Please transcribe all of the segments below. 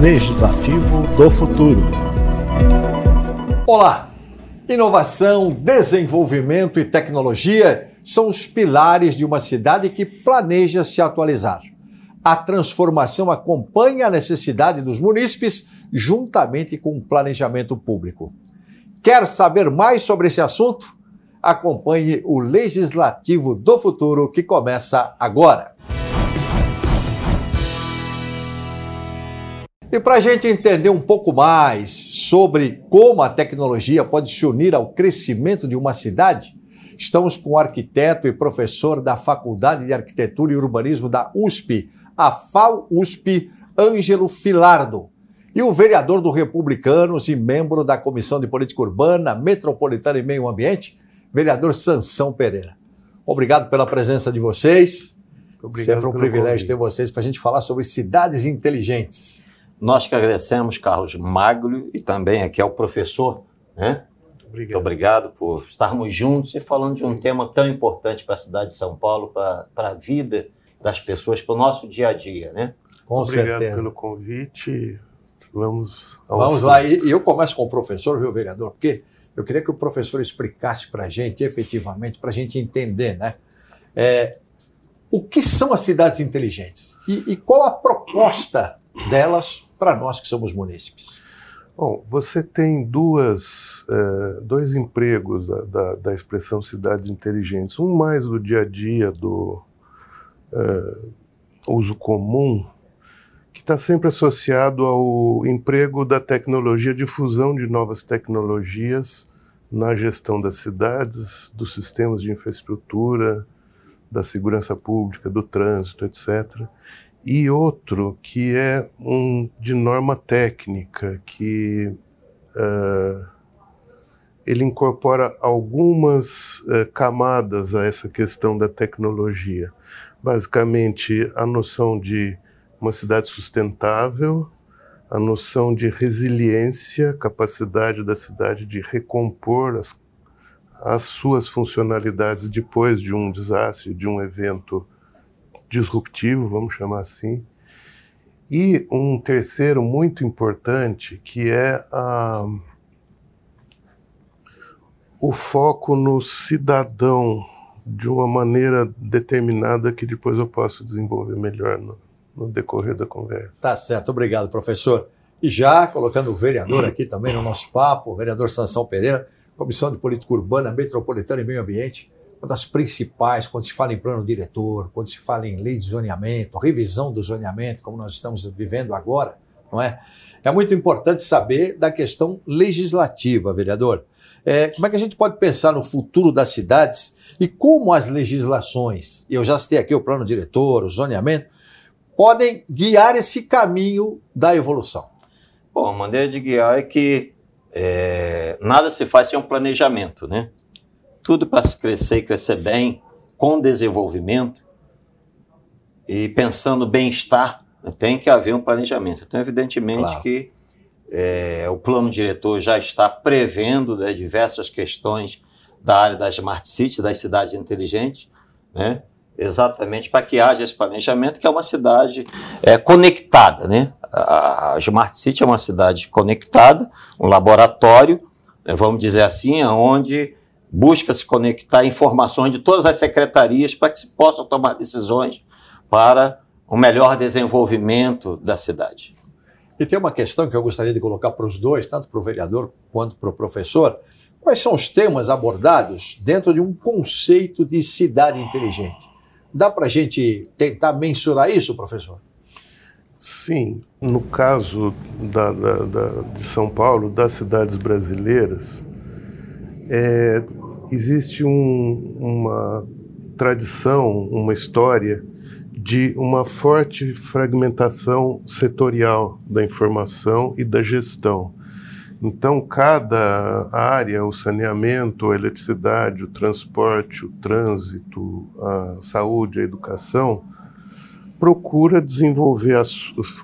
Legislativo do Futuro. Olá! Inovação, desenvolvimento e tecnologia são os pilares de uma cidade que planeja se atualizar. A transformação acompanha a necessidade dos munícipes juntamente com o planejamento público. Quer saber mais sobre esse assunto? Acompanhe o Legislativo do Futuro que começa agora. E para a gente entender um pouco mais sobre como a tecnologia pode se unir ao crescimento de uma cidade, estamos com o arquiteto e professor da Faculdade de Arquitetura e Urbanismo da USP, a FAU-USP, Ângelo Filardo e o vereador do Republicanos e membro da Comissão de Política Urbana, Metropolitana e Meio Ambiente, vereador Sansão Pereira. Obrigado pela presença de vocês. Obrigado Sempre um privilégio convite. ter vocês para a gente falar sobre cidades inteligentes. Nós que agradecemos, Carlos Magro, e também aqui ao professor, né? Obrigado. obrigado por estarmos juntos e falando de um tema tão importante para a cidade de São Paulo, para, para a vida das pessoas, para o nosso dia a dia, né? Com Obrigado certeza. pelo convite. Vamos Vamos lá, e, eu começo com o professor, viu, vereador? Porque eu queria que o professor explicasse para a gente, efetivamente, para a gente entender, né? É, o que são as cidades inteligentes e, e qual a proposta delas para nós que somos munícipes? Bom, você tem duas, uh, dois empregos da, da, da, expressão cidades inteligentes. Um mais do dia a dia, do uh, uso comum, que está sempre associado ao emprego da tecnologia, difusão de novas tecnologias na gestão das cidades, dos sistemas de infraestrutura, da segurança pública, do trânsito, etc. E outro que é um de norma técnica, que uh, ele incorpora algumas uh, camadas a essa questão da tecnologia. Basicamente, a noção de uma cidade sustentável, a noção de resiliência, capacidade da cidade de recompor as, as suas funcionalidades depois de um desastre, de um evento disruptivo, vamos chamar assim. E um terceiro muito importante, que é a, o foco no cidadão de uma maneira determinada que depois eu posso desenvolver melhor no, no decorrer da conversa. Tá certo, obrigado, professor. E já colocando o vereador aqui também no nosso papo, o vereador Sansão Pereira, Comissão de Política Urbana, Metropolitana e Meio Ambiente, uma das principais quando se fala em plano diretor, quando se fala em lei de zoneamento, revisão do zoneamento, como nós estamos vivendo agora, não é? É muito importante saber da questão legislativa, vereador. É, como é que a gente pode pensar no futuro das cidades e como as legislações, eu já citei aqui o plano diretor, o zoneamento, podem guiar esse caminho da evolução? Bom, a maneira de guiar é que é, nada se faz sem um planejamento, né? Tudo para se crescer e crescer bem, com desenvolvimento e pensando bem-estar, né, tem que haver um planejamento. Então, evidentemente claro. que é, o plano diretor já está prevendo né, diversas questões da área da Smart City, das cidades inteligentes, né? exatamente para que haja esse planejamento, que é uma cidade é, conectada. Né? A Smart City é uma cidade conectada, um laboratório, né, vamos dizer assim, onde busca se conectar informações de todas as secretarias para que se possam tomar decisões para o melhor desenvolvimento da cidade. E tem uma questão que eu gostaria de colocar para os dois, tanto para o vereador quanto para o professor. Quais são os temas abordados dentro de um conceito de cidade inteligente? Dá para a gente tentar mensurar isso, professor? Sim. No caso da, da, da, de São Paulo, das cidades brasileiras, é, existe um, uma tradição, uma história de uma forte fragmentação setorial da informação e da gestão. Então, cada área, o saneamento, a eletricidade, o transporte, o trânsito, a saúde, a educação, procura desenvolver, a,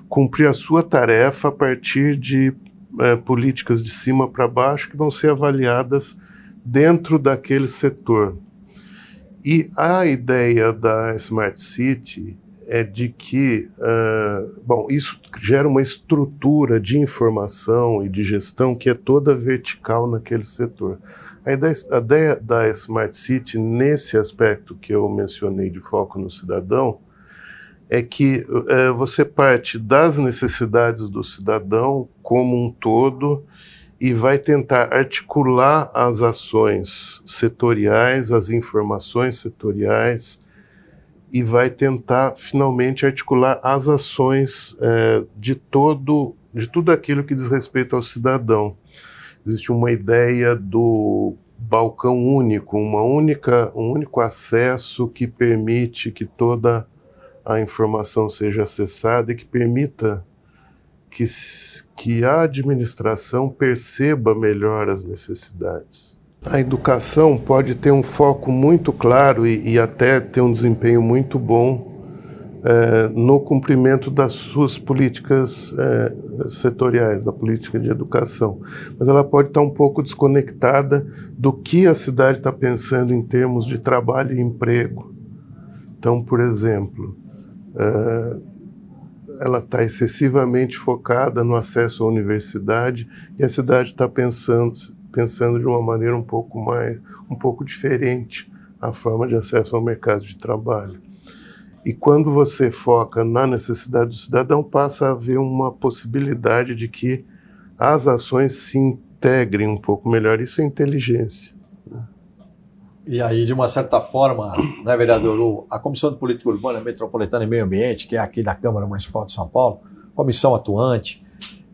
cumprir a sua tarefa a partir de é, políticas de cima para baixo que vão ser avaliadas dentro daquele setor. E a ideia da Smart City é de que, uh, bom, isso gera uma estrutura de informação e de gestão que é toda vertical naquele setor. A ideia, a ideia da Smart City, nesse aspecto que eu mencionei de foco no cidadão, é que uh, você parte das necessidades do cidadão como um todo e vai tentar articular as ações setoriais, as informações setoriais, e vai tentar finalmente articular as ações é, de todo de tudo aquilo que diz respeito ao cidadão. Existe uma ideia do balcão único, uma única, um único acesso que permite que toda a informação seja acessada e que permita que, que a administração perceba melhor as necessidades. A educação pode ter um foco muito claro e, e até ter um desempenho muito bom é, no cumprimento das suas políticas é, setoriais, da política de educação. Mas ela pode estar um pouco desconectada do que a cidade está pensando em termos de trabalho e emprego. Então, por exemplo, é, ela está excessivamente focada no acesso à universidade e a cidade está pensando pensando de uma maneira um pouco mais, um pouco diferente a forma de acesso ao mercado de trabalho. E quando você foca na necessidade do cidadão, passa a haver uma possibilidade de que as ações se integrem um pouco melhor. Isso é inteligência. E aí, de uma certa forma, né, vereador, a Comissão de Política Urbana, Metropolitana e Meio Ambiente, que é aqui da Câmara Municipal de São Paulo, comissão atuante,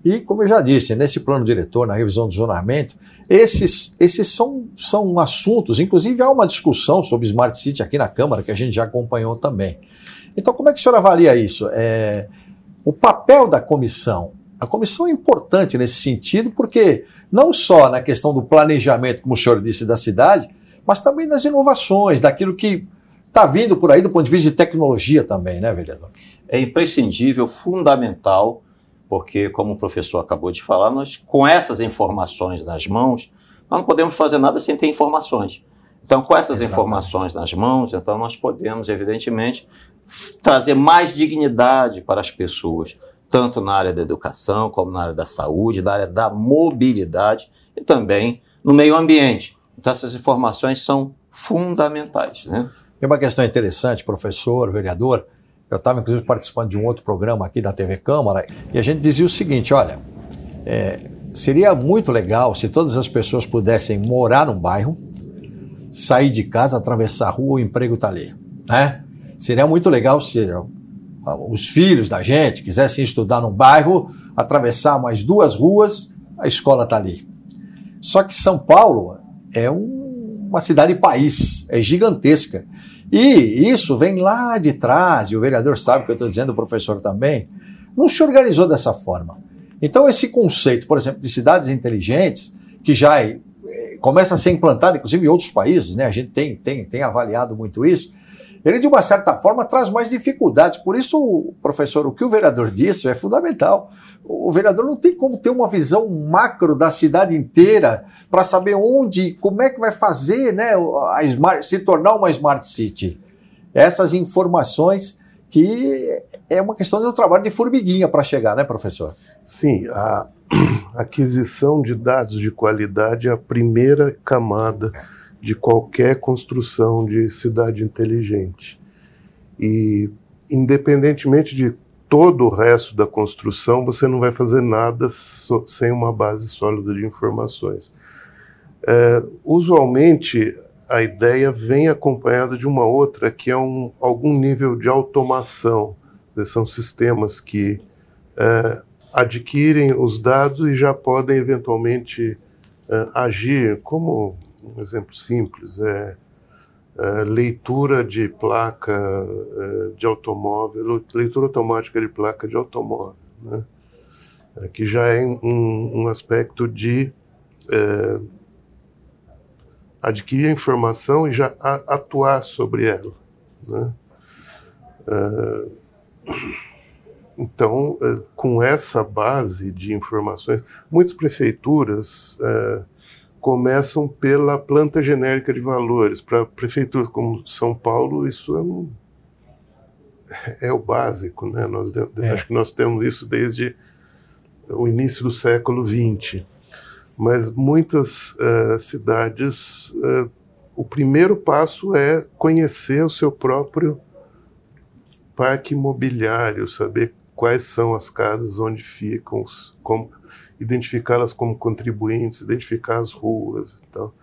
e, como eu já disse, nesse plano diretor, na revisão do zonamento, esses, esses são, são assuntos, inclusive há uma discussão sobre Smart City aqui na Câmara, que a gente já acompanhou também. Então, como é que o senhor avalia isso? É, o papel da comissão. A comissão é importante nesse sentido, porque não só na questão do planejamento, como o senhor disse, da cidade, mas também das inovações, daquilo que está vindo por aí do ponto de vista de tecnologia também, né, vereador? É imprescindível, fundamental porque, como o professor acabou de falar, nós, com essas informações nas mãos, nós não podemos fazer nada sem ter informações. Então, com essas Exatamente. informações nas mãos, então nós podemos, evidentemente, trazer mais dignidade para as pessoas, tanto na área da educação, como na área da saúde, na área da mobilidade e também no meio ambiente. Então, essas informações são fundamentais. Né? E uma questão interessante, professor, vereador, eu estava, inclusive, participando de um outro programa aqui da TV Câmara e a gente dizia o seguinte: olha, é, seria muito legal se todas as pessoas pudessem morar num bairro, sair de casa, atravessar a rua, o emprego está ali. Né? Seria muito legal se os filhos da gente quisessem estudar num bairro, atravessar mais duas ruas, a escola está ali. Só que São Paulo é um, uma cidade-país, é gigantesca. E isso vem lá de trás, e o vereador sabe o que eu estou dizendo, o professor também, não se organizou dessa forma. Então, esse conceito, por exemplo, de cidades inteligentes, que já é, começa a ser implantado, inclusive em outros países, né? a gente tem, tem, tem avaliado muito isso, ele, de uma certa forma, traz mais dificuldades. Por isso, professor, o que o vereador disse é fundamental. O vereador não tem como ter uma visão macro da cidade inteira para saber onde, como é que vai fazer né, smart, se tornar uma smart city. Essas informações que é uma questão de um trabalho de formiguinha para chegar, né, professor? Sim, a aquisição de dados de qualidade é a primeira camada de qualquer construção de cidade inteligente. E, independentemente de todo o resto da construção, você não vai fazer nada so, sem uma base sólida de informações. É, usualmente, a ideia vem acompanhada de uma outra, que é um, algum nível de automação. São sistemas que é, adquirem os dados e já podem eventualmente é, agir como um exemplo simples é, leitura de placa é, de automóvel, leitura automática de placa de automóvel, né? É, que já é um, um aspecto de é, adquirir a informação e já atuar sobre ela. Né? Então, com essa base de informações, muitas prefeituras começam pela planta genérica de valores. Para prefeituras como São Paulo, isso é, um, é o básico, né? Nós, é. Acho que nós temos isso desde o início do século XX. Mas muitas uh, cidades, uh, o primeiro passo é conhecer o seu próprio parque imobiliário, saber quais são as casas onde ficam, identificá-las como contribuintes, identificar as ruas. Então,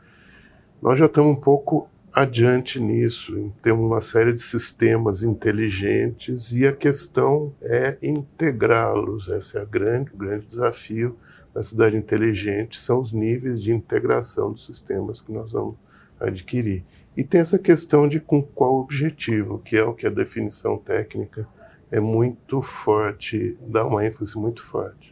nós já estamos um pouco adiante nisso, temos uma série de sistemas inteligentes e a questão é integrá-los. Esse é o grande, grande desafio da cidade inteligente, são os níveis de integração dos sistemas que nós vamos adquirir. E tem essa questão de com qual objetivo, que é o que a definição técnica é muito forte, dá uma ênfase muito forte.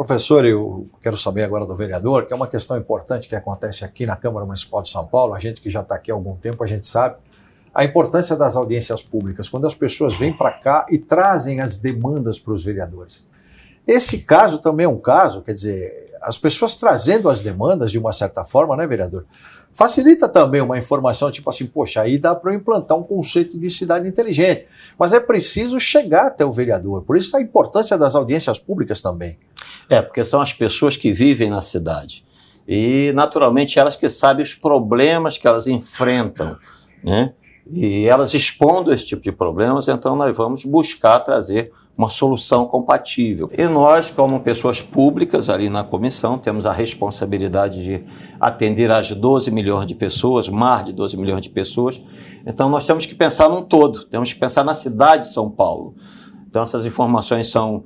Professor, eu quero saber agora do vereador, que é uma questão importante que acontece aqui na Câmara Municipal de São Paulo, a gente que já está aqui há algum tempo, a gente sabe a importância das audiências públicas, quando as pessoas vêm para cá e trazem as demandas para os vereadores. Esse caso também é um caso, quer dizer, as pessoas trazendo as demandas de uma certa forma, né, vereador? Facilita também uma informação tipo assim, poxa, aí dá para implantar um conceito de cidade inteligente. Mas é preciso chegar até o vereador. Por isso a importância das audiências públicas também. É, porque são as pessoas que vivem na cidade. E, naturalmente, elas que sabem os problemas que elas enfrentam. Né? E elas expondo esse tipo de problemas, então nós vamos buscar trazer uma solução compatível. E nós, como pessoas públicas ali na comissão, temos a responsabilidade de atender às 12 milhões de pessoas, mais de 12 milhões de pessoas. Então nós temos que pensar num todo, temos que pensar na cidade de São Paulo. Então essas informações são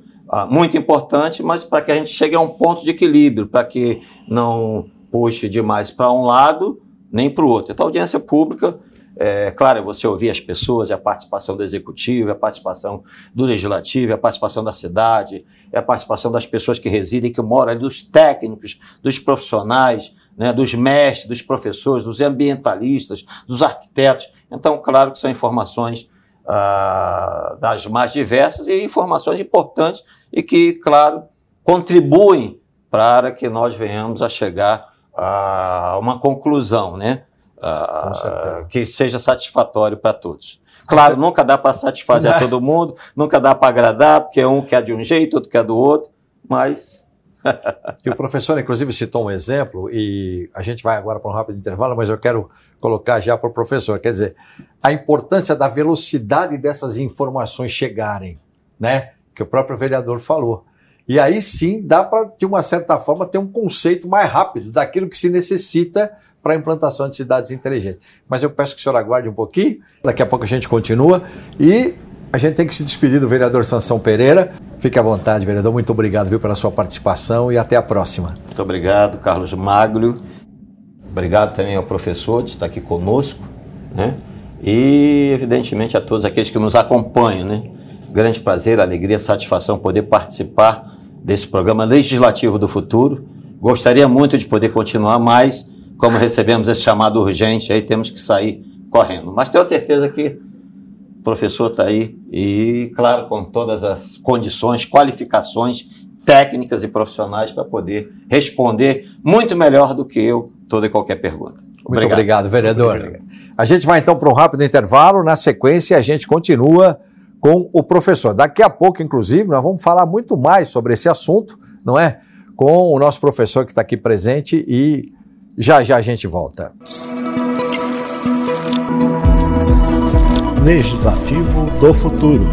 muito importantes, mas para que a gente chegue a um ponto de equilíbrio, para que não puxe demais para um lado nem para o outro. Então audiência pública é, claro, é você ouvir as pessoas, é a participação do executivo, é a participação do legislativo, é a participação da cidade, é a participação das pessoas que residem, que moram ali, dos técnicos, dos profissionais, né, dos mestres, dos professores, dos ambientalistas, dos arquitetos. Então, claro que são informações ah, das mais diversas e informações importantes e que, claro, contribuem para que nós venhamos a chegar a uma conclusão, né? que seja satisfatório para todos. Claro, nunca dá para satisfazer a todo mundo, nunca dá para agradar, porque um quer de um jeito, outro quer do outro, mas. e o professor, inclusive, citou um exemplo, e a gente vai agora para um rápido intervalo, mas eu quero colocar já para o professor. Quer dizer, a importância da velocidade dessas informações chegarem, né? Que o próprio vereador falou. E aí sim dá para, de uma certa forma, ter um conceito mais rápido daquilo que se necessita para a implantação de cidades inteligentes. Mas eu peço que o senhor aguarde um pouquinho, daqui a pouco a gente continua e a gente tem que se despedir do vereador Sansão Pereira. Fique à vontade, vereador. Muito obrigado viu, pela sua participação e até a próxima. Muito obrigado, Carlos Magro. Obrigado também ao professor de estar aqui conosco, né? E, evidentemente, a todos aqueles que nos acompanham, né? Grande prazer, alegria, satisfação poder participar desse programa legislativo do futuro. Gostaria muito de poder continuar, mas como recebemos esse chamado urgente, aí temos que sair correndo. Mas tenho certeza que o professor está aí e, claro, com todas as condições, qualificações técnicas e profissionais para poder responder muito melhor do que eu toda e qualquer pergunta. Muito obrigado, obrigado vereador. Obrigado. A gente vai então para um rápido intervalo. Na sequência, a gente continua com o professor. Daqui a pouco, inclusive, nós vamos falar muito mais sobre esse assunto, não é? Com o nosso professor que está aqui presente e já já a gente volta. Legislativo do Futuro.